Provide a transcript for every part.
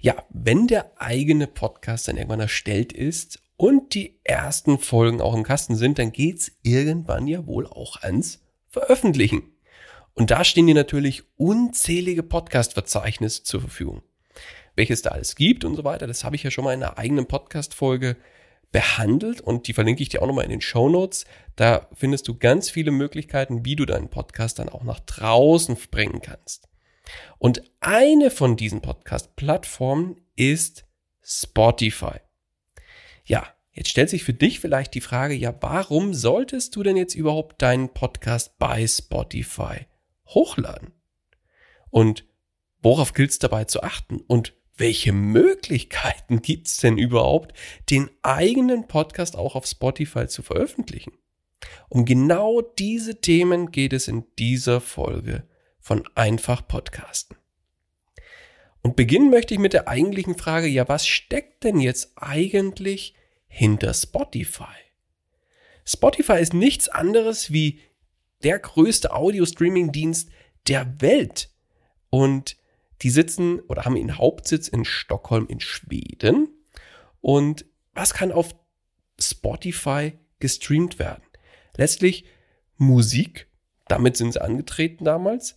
Ja, wenn der eigene Podcast dann irgendwann erstellt ist und die ersten Folgen auch im Kasten sind, dann geht's irgendwann ja wohl auch ans Veröffentlichen. Und da stehen dir natürlich unzählige Podcast-Verzeichnisse zur Verfügung. Welches da alles gibt und so weiter, das habe ich ja schon mal in einer eigenen Podcast-Folge behandelt und die verlinke ich dir auch nochmal in den Show Notes. Da findest du ganz viele Möglichkeiten, wie du deinen Podcast dann auch nach draußen bringen kannst. Und eine von diesen Podcast-Plattformen ist Spotify. Ja, jetzt stellt sich für dich vielleicht die Frage, ja, warum solltest du denn jetzt überhaupt deinen Podcast bei Spotify hochladen? Und worauf gilt es dabei zu achten? Und welche Möglichkeiten gibt es denn überhaupt, den eigenen Podcast auch auf Spotify zu veröffentlichen? Um genau diese Themen geht es in dieser Folge von Einfach Podcasten. Und beginnen möchte ich mit der eigentlichen Frage, ja, was steckt denn jetzt eigentlich hinter Spotify? Spotify ist nichts anderes wie der größte Audio-Streaming-Dienst der Welt. Und die sitzen oder haben ihren Hauptsitz in Stockholm in Schweden. Und was kann auf Spotify gestreamt werden? Letztlich Musik, damit sind sie angetreten damals.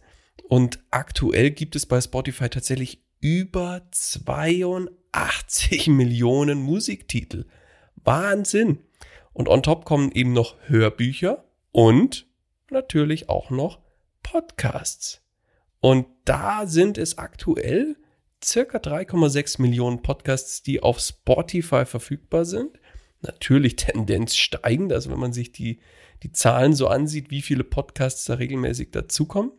Und aktuell gibt es bei Spotify tatsächlich über 82 Millionen Musiktitel. Wahnsinn! Und on top kommen eben noch Hörbücher und natürlich auch noch Podcasts. Und da sind es aktuell circa 3,6 Millionen Podcasts, die auf Spotify verfügbar sind. Natürlich Tendenz steigend, also wenn man sich die, die Zahlen so ansieht, wie viele Podcasts da regelmäßig dazukommen.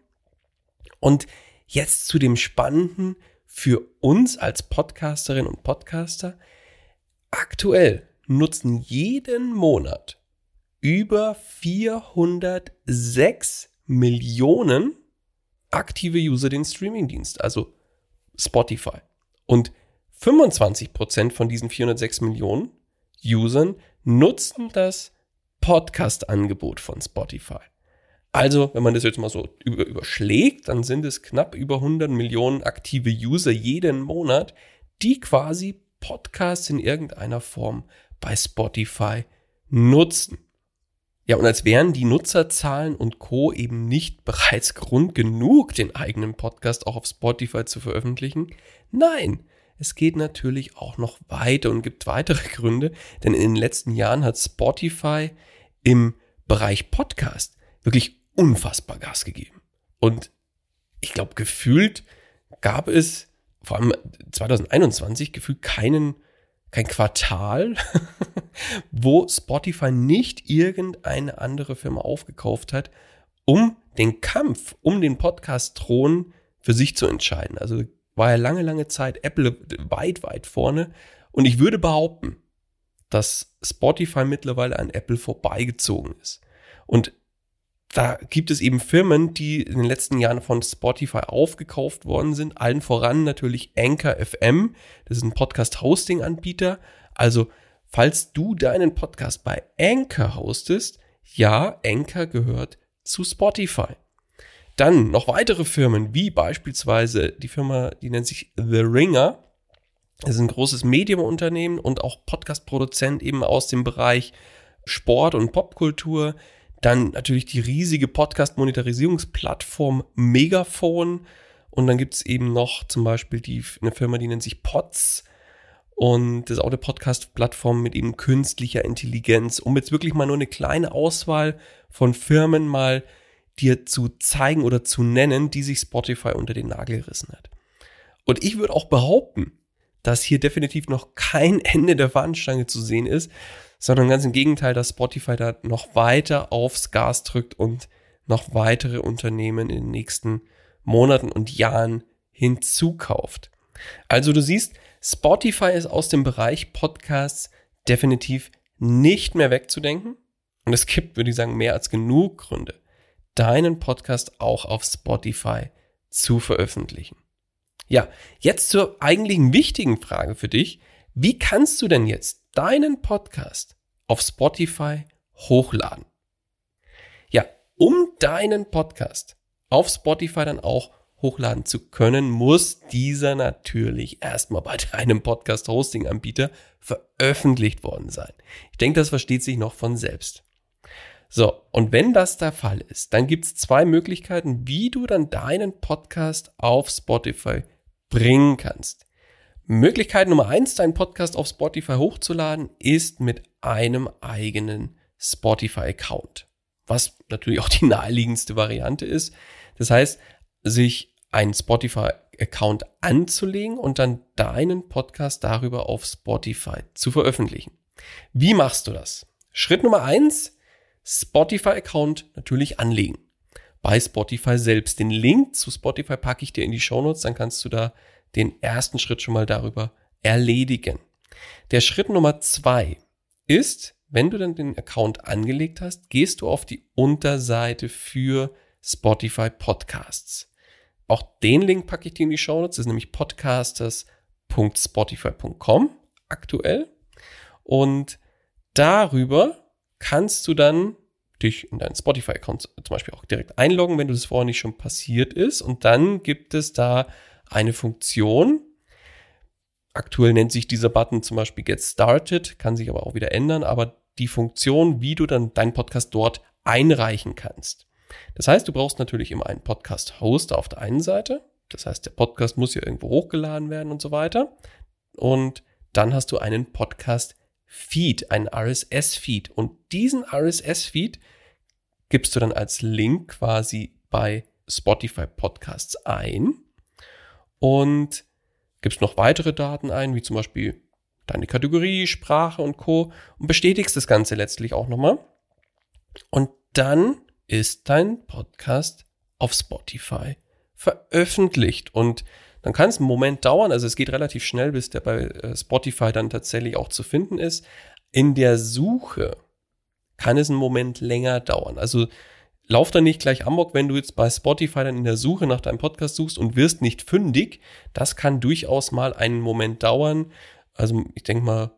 Und jetzt zu dem Spannenden für uns als Podcasterin und Podcaster. Aktuell nutzen jeden Monat über 406 Millionen aktive User den Streamingdienst, also Spotify. Und 25% von diesen 406 Millionen Usern nutzen das Podcast-Angebot von Spotify. Also, wenn man das jetzt mal so über, überschlägt, dann sind es knapp über 100 Millionen aktive User jeden Monat, die quasi Podcasts in irgendeiner Form bei Spotify nutzen. Ja, und als wären die Nutzerzahlen und Co. eben nicht bereits Grund genug, den eigenen Podcast auch auf Spotify zu veröffentlichen. Nein, es geht natürlich auch noch weiter und gibt weitere Gründe, denn in den letzten Jahren hat Spotify im Bereich Podcast wirklich unfassbar Gas gegeben. Und ich glaube, gefühlt gab es vor allem 2021 gefühlt keinen, kein Quartal, wo Spotify nicht irgendeine andere Firma aufgekauft hat, um den Kampf um den Podcast-Thron für sich zu entscheiden. Also war ja lange, lange Zeit Apple weit, weit vorne. Und ich würde behaupten, dass Spotify mittlerweile an Apple vorbeigezogen ist. Und da gibt es eben Firmen, die in den letzten Jahren von Spotify aufgekauft worden sind. Allen voran natürlich Anchor FM. Das ist ein Podcast-Hosting-Anbieter. Also, falls du deinen Podcast bei Anchor hostest, ja, Anchor gehört zu Spotify. Dann noch weitere Firmen, wie beispielsweise die Firma, die nennt sich The Ringer. Das ist ein großes Medienunternehmen und auch Podcast-Produzent eben aus dem Bereich Sport und Popkultur. Dann natürlich die riesige Podcast-Monetarisierungsplattform Megaphone. Und dann gibt es eben noch zum Beispiel die, eine Firma, die nennt sich Pods. Und das ist auch eine Podcast-Plattform mit eben künstlicher Intelligenz, um jetzt wirklich mal nur eine kleine Auswahl von Firmen mal dir zu zeigen oder zu nennen, die sich Spotify unter den Nagel gerissen hat. Und ich würde auch behaupten, dass hier definitiv noch kein Ende der Fahnenstange zu sehen ist, sondern ganz im Gegenteil, dass Spotify da noch weiter aufs Gas drückt und noch weitere Unternehmen in den nächsten Monaten und Jahren hinzukauft. Also du siehst, Spotify ist aus dem Bereich Podcasts definitiv nicht mehr wegzudenken. Und es gibt, würde ich sagen, mehr als genug Gründe, deinen Podcast auch auf Spotify zu veröffentlichen. Ja, jetzt zur eigentlichen wichtigen Frage für dich. Wie kannst du denn jetzt deinen Podcast auf Spotify hochladen? Ja, um deinen Podcast auf Spotify dann auch hochladen zu können, muss dieser natürlich erstmal bei deinem Podcast-Hosting-Anbieter veröffentlicht worden sein. Ich denke, das versteht sich noch von selbst. So, und wenn das der Fall ist, dann gibt es zwei Möglichkeiten, wie du dann deinen Podcast auf Spotify bringen kannst. Möglichkeit Nummer eins, deinen Podcast auf Spotify hochzuladen, ist mit einem eigenen Spotify-Account. Was natürlich auch die naheliegendste Variante ist. Das heißt, sich einen Spotify-Account anzulegen und dann deinen Podcast darüber auf Spotify zu veröffentlichen. Wie machst du das? Schritt Nummer eins, Spotify-Account natürlich anlegen. Bei Spotify selbst. Den Link zu Spotify packe ich dir in die Show Notes, dann kannst du da den ersten Schritt schon mal darüber erledigen. Der Schritt Nummer zwei ist, wenn du dann den Account angelegt hast, gehst du auf die Unterseite für Spotify Podcasts. Auch den Link packe ich dir in die Show Notes. Das ist nämlich podcasters.spotify.com aktuell. Und darüber kannst du dann dich in deinen Spotify-Account zum Beispiel auch direkt einloggen, wenn du das vorher nicht schon passiert ist. Und dann gibt es da eine Funktion. Aktuell nennt sich dieser Button zum Beispiel Get Started, kann sich aber auch wieder ändern, aber die Funktion, wie du dann deinen Podcast dort einreichen kannst. Das heißt, du brauchst natürlich immer einen Podcast-Hoster auf der einen Seite. Das heißt, der Podcast muss ja irgendwo hochgeladen werden und so weiter. Und dann hast du einen Podcast-Feed, einen RSS-Feed. Und diesen RSS-Feed gibst du dann als Link quasi bei Spotify Podcasts ein und gibst noch weitere Daten ein, wie zum Beispiel deine Kategorie, Sprache und Co. und bestätigst das Ganze letztlich auch nochmal. Und dann ist dein Podcast auf Spotify veröffentlicht und dann kann es einen Moment dauern, also es geht relativ schnell, bis der bei äh, Spotify dann tatsächlich auch zu finden ist. In der Suche kann es einen Moment länger dauern. Also lauf dann nicht gleich amok, wenn du jetzt bei Spotify dann in der Suche nach deinem Podcast suchst und wirst nicht fündig. Das kann durchaus mal einen Moment dauern. Also ich denke mal,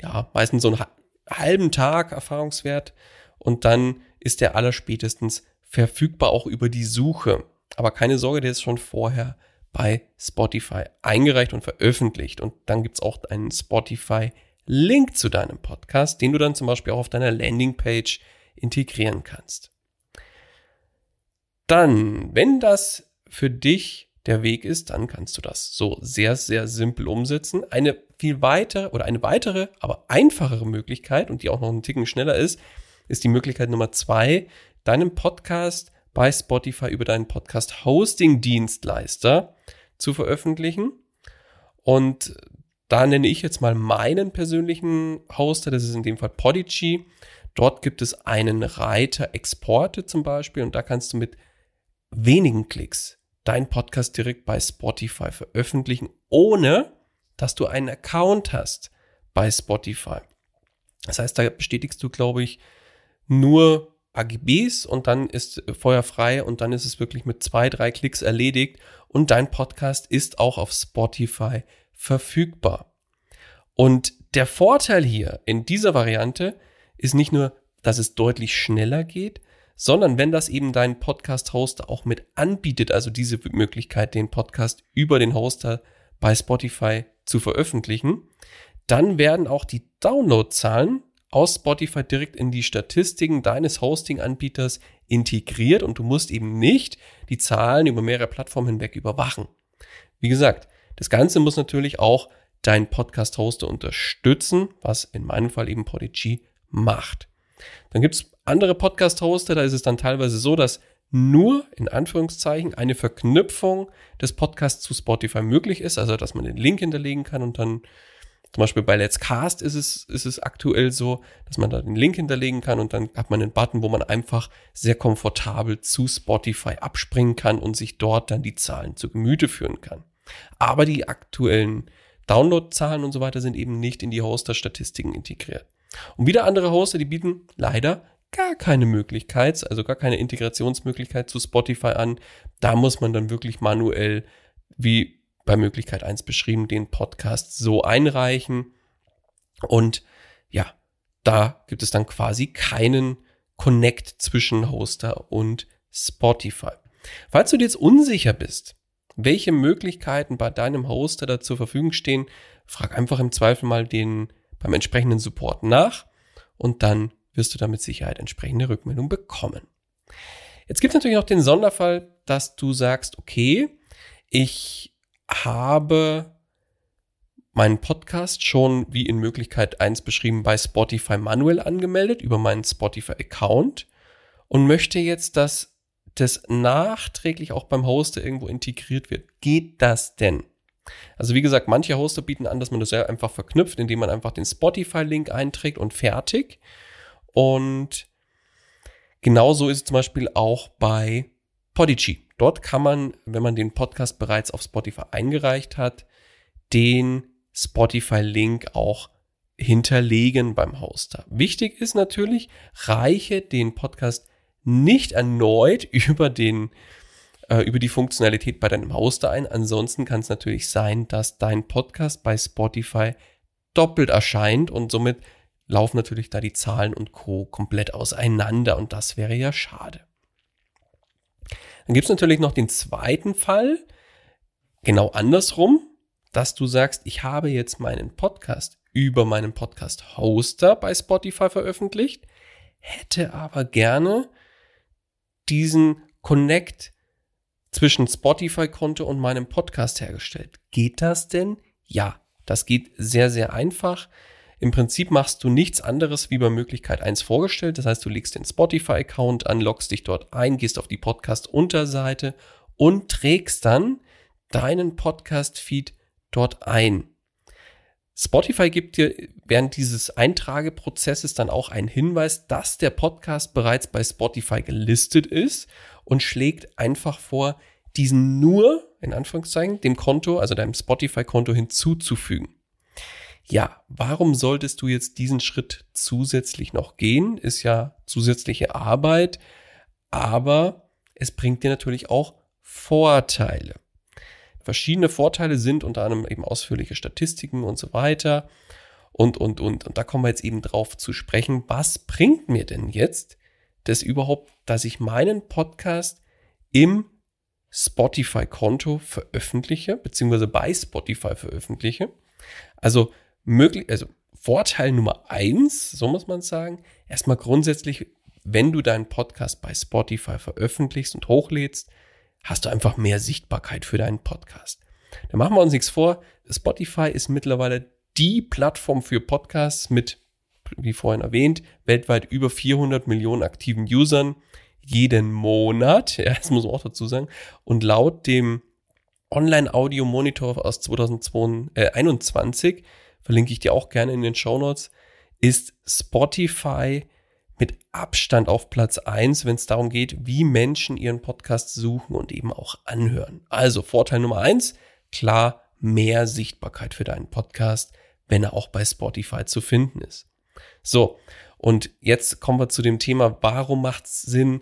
ja, meistens so einen halben Tag Erfahrungswert und dann ist der allerspätestens verfügbar auch über die Suche. Aber keine Sorge, der ist schon vorher bei Spotify eingereicht und veröffentlicht. Und dann gibt's auch einen Spotify-Link zu deinem Podcast, den du dann zum Beispiel auch auf deiner Landingpage integrieren kannst. Dann, wenn das für dich der Weg ist, dann kannst du das so sehr, sehr simpel umsetzen. Eine viel weitere oder eine weitere, aber einfachere Möglichkeit und die auch noch einen Ticken schneller ist, ist die Möglichkeit Nummer zwei, deinen Podcast bei Spotify über deinen Podcast Hosting Dienstleister zu veröffentlichen. Und da nenne ich jetzt mal meinen persönlichen Hoster, das ist in dem Fall Podigy. Dort gibt es einen Reiter Exporte zum Beispiel und da kannst du mit wenigen Klicks deinen Podcast direkt bei Spotify veröffentlichen, ohne dass du einen Account hast bei Spotify. Das heißt, da bestätigst du, glaube ich, nur AGBs und dann ist Feuer frei und dann ist es wirklich mit zwei, drei Klicks erledigt und dein Podcast ist auch auf Spotify verfügbar. Und der Vorteil hier in dieser Variante ist nicht nur, dass es deutlich schneller geht, sondern wenn das eben dein Podcast-Hoster auch mit anbietet, also diese Möglichkeit, den Podcast über den Hoster bei Spotify zu veröffentlichen, dann werden auch die Downloadzahlen aus Spotify direkt in die Statistiken deines Hosting-Anbieters integriert und du musst eben nicht die Zahlen über mehrere Plattformen hinweg überwachen. Wie gesagt, das Ganze muss natürlich auch dein Podcast-Hoster unterstützen, was in meinem Fall eben Podigy macht. Dann gibt's andere Podcast-Hoster, da ist es dann teilweise so, dass nur in Anführungszeichen eine Verknüpfung des Podcasts zu Spotify möglich ist, also dass man den Link hinterlegen kann und dann zum Beispiel bei Let's Cast ist es, ist es aktuell so, dass man da den Link hinterlegen kann und dann hat man einen Button, wo man einfach sehr komfortabel zu Spotify abspringen kann und sich dort dann die Zahlen zu Gemüte führen kann. Aber die aktuellen Downloadzahlen und so weiter sind eben nicht in die Hoster-Statistiken integriert. Und wieder andere Hoster, die bieten leider gar keine Möglichkeit, also gar keine Integrationsmöglichkeit zu Spotify an. Da muss man dann wirklich manuell, wie bei Möglichkeit 1 beschrieben, den Podcast so einreichen. Und ja, da gibt es dann quasi keinen Connect zwischen Hoster und Spotify. Falls du dir jetzt unsicher bist, welche Möglichkeiten bei deinem Hoster da zur Verfügung stehen, frag einfach im Zweifel mal den beim entsprechenden Support nach und dann wirst du da mit Sicherheit entsprechende Rückmeldung bekommen. Jetzt gibt es natürlich noch den Sonderfall, dass du sagst, okay, ich habe meinen Podcast schon wie in Möglichkeit 1 beschrieben bei Spotify manuell angemeldet über meinen Spotify Account und möchte jetzt, dass das nachträglich auch beim Hoster irgendwo integriert wird. Geht das denn? Also wie gesagt, manche Hoster bieten an, dass man das einfach verknüpft, indem man einfach den Spotify-Link einträgt und fertig. Und genauso ist es zum Beispiel auch bei Podigy. Dort kann man, wenn man den Podcast bereits auf Spotify eingereicht hat, den Spotify-Link auch hinterlegen beim Hoster. Wichtig ist natürlich, reiche den Podcast nicht erneut über den äh, über die Funktionalität bei deinem Hoster ein. Ansonsten kann es natürlich sein, dass dein Podcast bei Spotify doppelt erscheint und somit laufen natürlich da die Zahlen und Co. komplett auseinander und das wäre ja schade. Dann gibt es natürlich noch den zweiten Fall, genau andersrum, dass du sagst, ich habe jetzt meinen Podcast über meinen Podcast-Hoster bei Spotify veröffentlicht, hätte aber gerne diesen Connect zwischen Spotify-Konto und meinem Podcast hergestellt. Geht das denn? Ja, das geht sehr, sehr einfach. Im Prinzip machst du nichts anderes wie bei Möglichkeit 1 vorgestellt. Das heißt, du legst den Spotify-Account an, loggst dich dort ein, gehst auf die Podcast-Unterseite und trägst dann deinen Podcast-Feed dort ein. Spotify gibt dir während dieses Eintrageprozesses dann auch einen Hinweis, dass der Podcast bereits bei Spotify gelistet ist und schlägt einfach vor, diesen nur, in Anführungszeichen, dem Konto, also deinem Spotify-Konto hinzuzufügen. Ja, warum solltest du jetzt diesen Schritt zusätzlich noch gehen? Ist ja zusätzliche Arbeit, aber es bringt dir natürlich auch Vorteile. Verschiedene Vorteile sind unter anderem eben ausführliche Statistiken und so weiter. Und, und, und, und da kommen wir jetzt eben drauf zu sprechen. Was bringt mir denn jetzt das überhaupt, dass ich meinen Podcast im Spotify-Konto veröffentliche, beziehungsweise bei Spotify veröffentliche. Also möglich, also Vorteil Nummer eins, so muss man sagen, erstmal grundsätzlich, wenn du deinen Podcast bei Spotify veröffentlichst und hochlädst, hast du einfach mehr Sichtbarkeit für deinen Podcast. Da machen wir uns nichts vor. Spotify ist mittlerweile die Plattform für Podcasts mit wie vorhin erwähnt, weltweit über 400 Millionen aktiven Usern jeden Monat. Ja, das muss man auch dazu sagen. Und laut dem Online-Audio-Monitor aus 2021, verlinke ich dir auch gerne in den Show Notes, ist Spotify mit Abstand auf Platz eins, wenn es darum geht, wie Menschen ihren Podcast suchen und eben auch anhören. Also Vorteil Nummer eins, klar, mehr Sichtbarkeit für deinen Podcast, wenn er auch bei Spotify zu finden ist. So, und jetzt kommen wir zu dem Thema, warum macht es Sinn,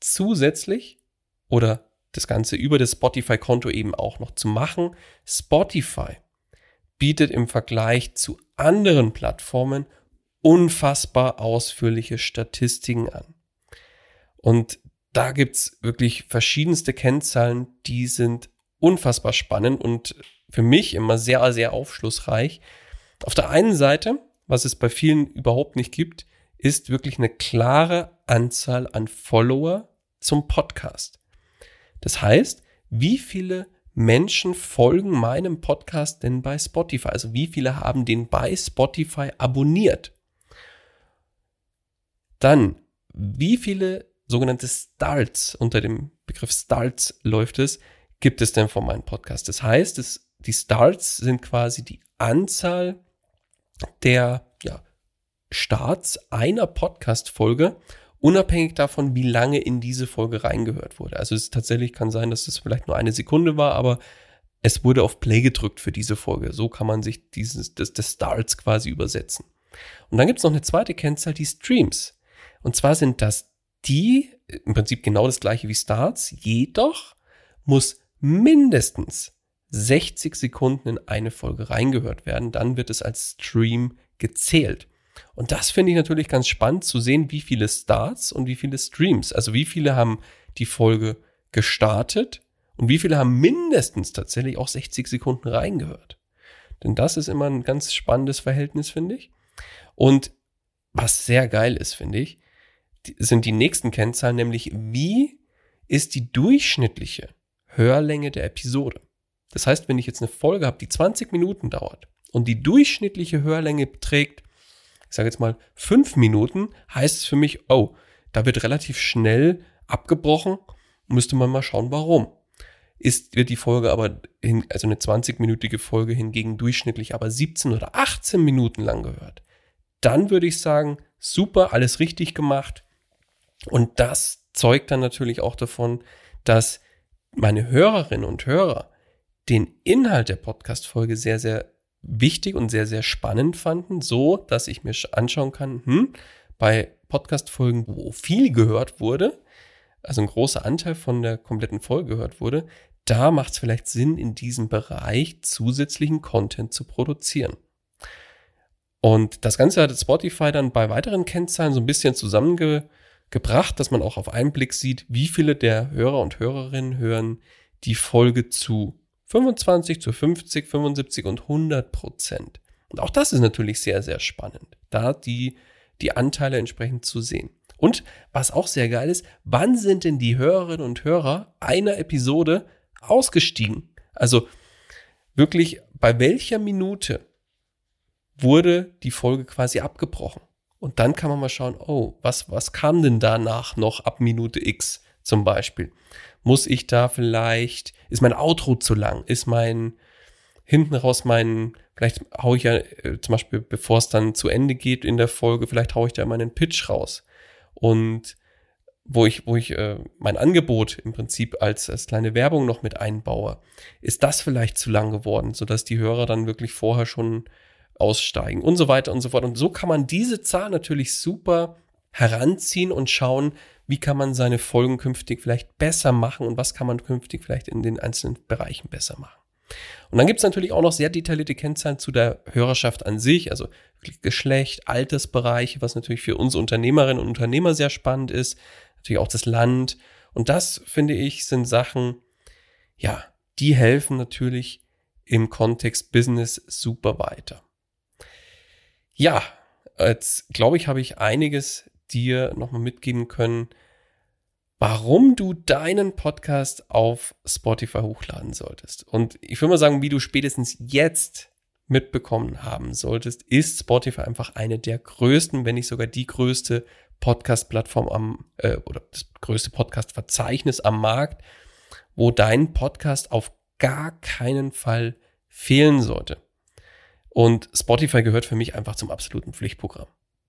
zusätzlich oder das Ganze über das Spotify-Konto eben auch noch zu machen. Spotify bietet im Vergleich zu anderen Plattformen unfassbar ausführliche Statistiken an. Und da gibt's wirklich verschiedenste Kennzahlen, die sind unfassbar spannend und für mich immer sehr, sehr aufschlussreich. Auf der einen Seite, was es bei vielen überhaupt nicht gibt, ist wirklich eine klare Anzahl an Follower zum Podcast. Das heißt, wie viele Menschen folgen meinem Podcast denn bei Spotify? Also wie viele haben den bei Spotify abonniert? Dann, wie viele sogenannte Starts unter dem Begriff Starts läuft es, gibt es denn von meinem Podcast? Das heißt, es, die Starts sind quasi die Anzahl der ja, Starts einer Podcast-Folge unabhängig davon, wie lange in diese Folge reingehört wurde. Also es tatsächlich kann sein, dass es vielleicht nur eine Sekunde war, aber es wurde auf Play gedrückt für diese Folge. So kann man sich dieses, das, das Starts quasi übersetzen. Und dann gibt es noch eine zweite Kennzahl, die Streams. Und zwar sind das die, im Prinzip genau das gleiche wie Starts, jedoch muss mindestens 60 Sekunden in eine Folge reingehört werden, dann wird es als Stream gezählt. Und das finde ich natürlich ganz spannend zu sehen, wie viele Starts und wie viele Streams. Also wie viele haben die Folge gestartet und wie viele haben mindestens tatsächlich auch 60 Sekunden reingehört. Denn das ist immer ein ganz spannendes Verhältnis, finde ich. Und was sehr geil ist, finde ich, sind die nächsten Kennzahlen, nämlich wie ist die durchschnittliche Hörlänge der Episode. Das heißt, wenn ich jetzt eine Folge habe, die 20 Minuten dauert und die durchschnittliche Hörlänge beträgt ich sage jetzt mal fünf Minuten, heißt es für mich, oh, da wird relativ schnell abgebrochen, müsste man mal schauen, warum. Ist, wird die Folge aber, hin, also eine 20-minütige Folge hingegen durchschnittlich aber 17 oder 18 Minuten lang gehört, dann würde ich sagen, super, alles richtig gemacht. Und das zeugt dann natürlich auch davon, dass meine Hörerinnen und Hörer den Inhalt der Podcast-Folge sehr, sehr wichtig und sehr, sehr spannend fanden, so dass ich mir anschauen kann, hm, bei Podcast-Folgen, wo viel gehört wurde, also ein großer Anteil von der kompletten Folge gehört wurde, da macht es vielleicht Sinn, in diesem Bereich zusätzlichen Content zu produzieren. Und das Ganze hat Spotify dann bei weiteren Kennzahlen so ein bisschen zusammengebracht, dass man auch auf einen Blick sieht, wie viele der Hörer und Hörerinnen hören die Folge zu 25 zu 50, 75 und 100 Prozent. Und auch das ist natürlich sehr, sehr spannend, da die, die Anteile entsprechend zu sehen. Und was auch sehr geil ist, wann sind denn die Hörerinnen und Hörer einer Episode ausgestiegen? Also wirklich, bei welcher Minute wurde die Folge quasi abgebrochen? Und dann kann man mal schauen, oh, was, was kam denn danach noch ab Minute X zum Beispiel? Muss ich da vielleicht, ist mein Outro zu lang? Ist mein, hinten raus mein, vielleicht haue ich ja äh, zum Beispiel, bevor es dann zu Ende geht in der Folge, vielleicht haue ich da meinen Pitch raus. Und wo ich, wo ich äh, mein Angebot im Prinzip als, als kleine Werbung noch mit einbaue, ist das vielleicht zu lang geworden, sodass die Hörer dann wirklich vorher schon aussteigen und so weiter und so fort. Und so kann man diese Zahl natürlich super heranziehen und schauen, wie kann man seine Folgen künftig vielleicht besser machen und was kann man künftig vielleicht in den einzelnen Bereichen besser machen. Und dann gibt es natürlich auch noch sehr detaillierte Kennzahlen zu der Hörerschaft an sich, also Geschlecht, Altersbereiche, was natürlich für uns Unternehmerinnen und Unternehmer sehr spannend ist, natürlich auch das Land. Und das, finde ich, sind Sachen, ja, die helfen natürlich im Kontext Business super weiter. Ja, jetzt glaube ich, habe ich einiges dir nochmal mitgeben können, warum du deinen Podcast auf Spotify hochladen solltest. Und ich würde mal sagen, wie du spätestens jetzt mitbekommen haben solltest, ist Spotify einfach eine der größten, wenn nicht sogar die größte Podcast-Plattform am äh, oder das größte Podcast-Verzeichnis am Markt, wo dein Podcast auf gar keinen Fall fehlen sollte. Und Spotify gehört für mich einfach zum absoluten Pflichtprogramm.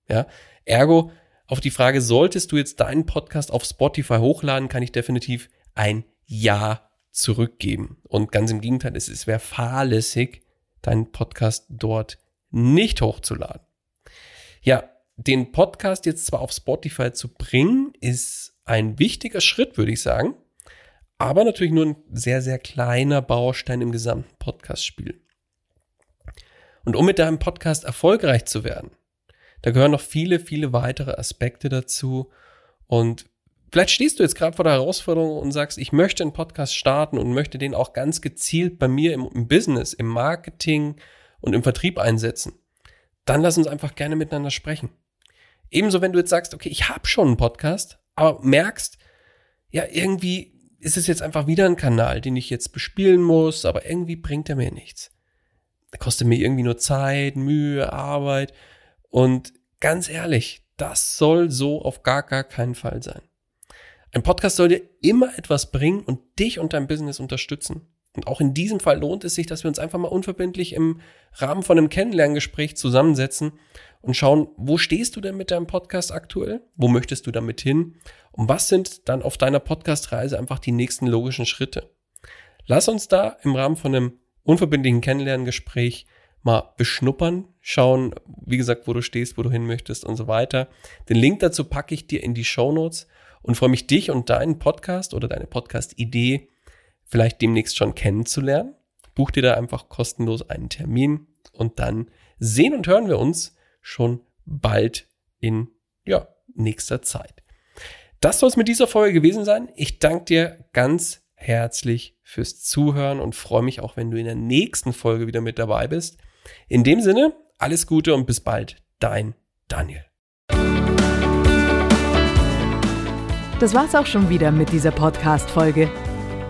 Ja, ergo Auf die Frage, solltest du jetzt deinen Podcast auf Spotify hochladen, kann ich definitiv ein Ja zurückgeben. Und ganz im Gegenteil, es, es wäre fahrlässig, deinen Podcast dort nicht hochzuladen. Ja, den Podcast jetzt zwar auf Spotify zu bringen, ist ein wichtiger Schritt, würde ich sagen, aber natürlich nur ein sehr, sehr kleiner Baustein im gesamten Podcast-Spiel. Und um mit deinem Podcast erfolgreich zu werden, da gehören noch viele, viele weitere Aspekte dazu. Und vielleicht stehst du jetzt gerade vor der Herausforderung und sagst, ich möchte einen Podcast starten und möchte den auch ganz gezielt bei mir im, im Business, im Marketing und im Vertrieb einsetzen. Dann lass uns einfach gerne miteinander sprechen. Ebenso, wenn du jetzt sagst, okay, ich habe schon einen Podcast, aber merkst, ja, irgendwie ist es jetzt einfach wieder ein Kanal, den ich jetzt bespielen muss, aber irgendwie bringt er mir nichts. Kostet mir irgendwie nur Zeit, Mühe, Arbeit. Und ganz ehrlich, das soll so auf gar, gar keinen Fall sein. Ein Podcast soll dir immer etwas bringen und dich und dein Business unterstützen. Und auch in diesem Fall lohnt es sich, dass wir uns einfach mal unverbindlich im Rahmen von einem Kennenlerngespräch zusammensetzen und schauen, wo stehst du denn mit deinem Podcast aktuell? Wo möchtest du damit hin? Und was sind dann auf deiner Podcast-Reise einfach die nächsten logischen Schritte? Lass uns da im Rahmen von einem unverbindlichen Kennenlerngespräch mal beschnuppern, schauen, wie gesagt, wo du stehst, wo du hin möchtest und so weiter. Den Link dazu packe ich dir in die Show Notes und freue mich, dich und deinen Podcast oder deine Podcast-Idee vielleicht demnächst schon kennenzulernen. Buch dir da einfach kostenlos einen Termin und dann sehen und hören wir uns schon bald in ja, nächster Zeit. Das soll es mit dieser Folge gewesen sein. Ich danke dir ganz herzlich fürs Zuhören und freue mich auch, wenn du in der nächsten Folge wieder mit dabei bist. In dem Sinne, alles Gute und bis bald, dein Daniel. Das war's auch schon wieder mit dieser Podcast-Folge.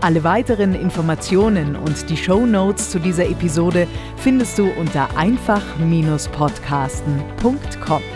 Alle weiteren Informationen und die Show Notes zu dieser Episode findest du unter einfach-podcasten.com.